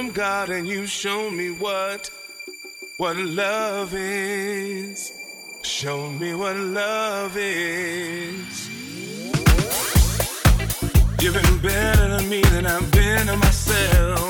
from God and you show me what what love is. Show me what love is. You've been better to me than I've been to myself.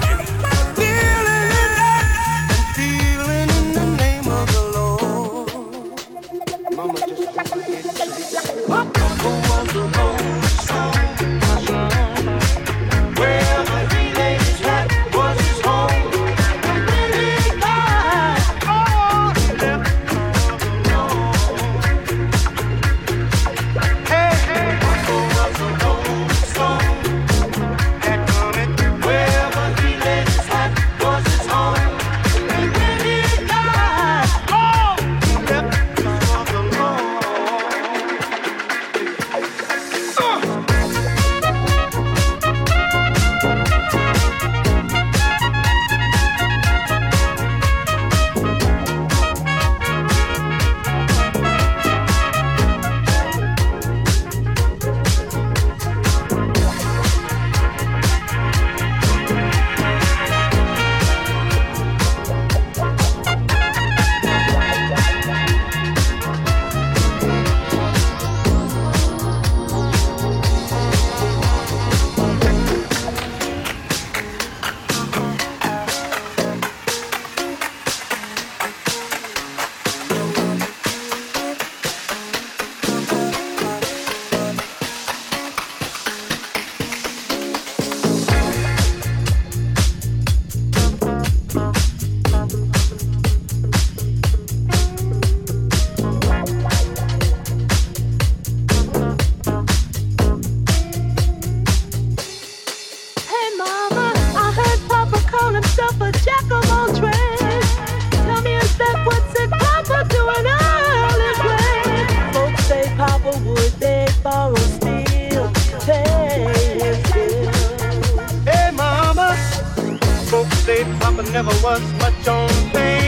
but never was much on fame.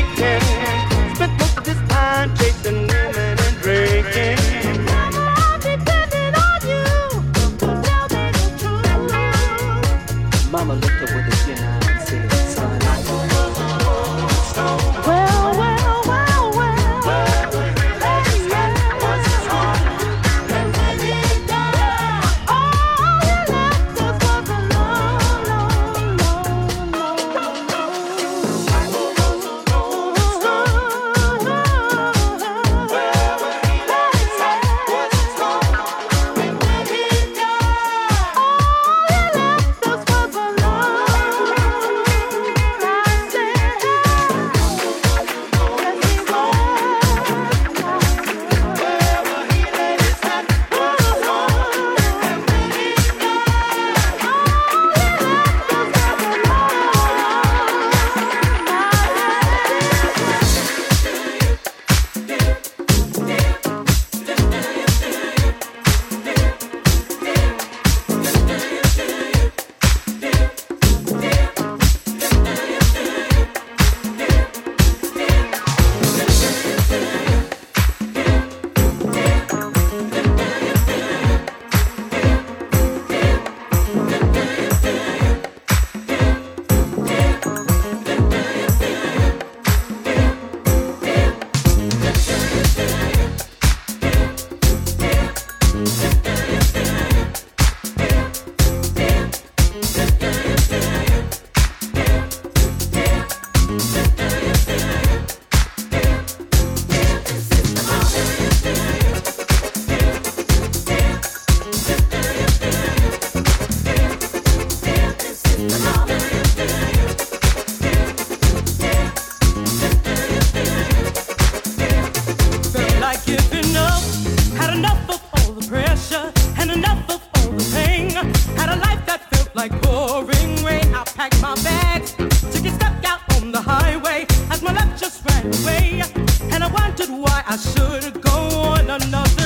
I should go on another.